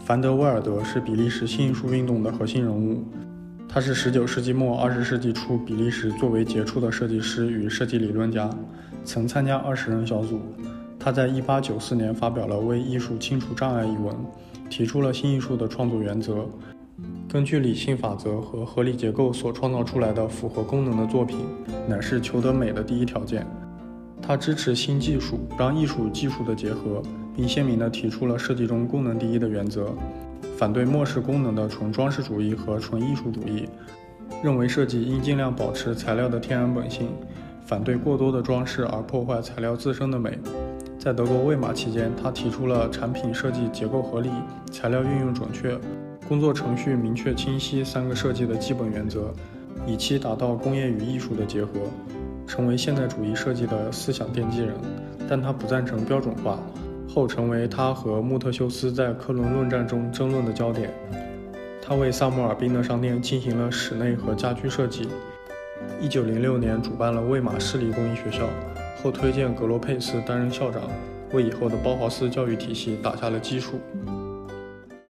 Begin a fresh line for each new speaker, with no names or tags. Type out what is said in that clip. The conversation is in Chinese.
凡德威尔德是比利时新艺术运动的核心人物，他是19世纪末20世纪初比利时作为杰出的设计师与设计理论家，曾参加二十人小组。他在1894年发表了《为艺术清除障碍》一文，提出了新艺术的创作原则。根据理性法则和合理结构所创造出来的符合功能的作品，乃是求得美的第一条件。他支持新技术，让艺术与技术的结合，并鲜明地提出了设计中功能第一的原则，反对漠视功能的纯装饰主义和纯艺术主义，认为设计应尽量保持材料的天然本性，反对过多的装饰而破坏材料自身的美。在德国魏玛期间，他提出了产品设计结构合理、材料运用准确。工作程序明确清晰三个设计的基本原则，以期达到工业与艺术的结合，成为现代主义设计的思想奠基人。但他不赞成标准化，后成为他和穆特修斯在科伦论战中争论的焦点。他为萨穆尔宾的商店进行了室内和家居设计。一九零六年主办了魏玛市立工艺学校，后推荐格罗佩斯担任校长，为以后的包豪斯教育体系打下了基础。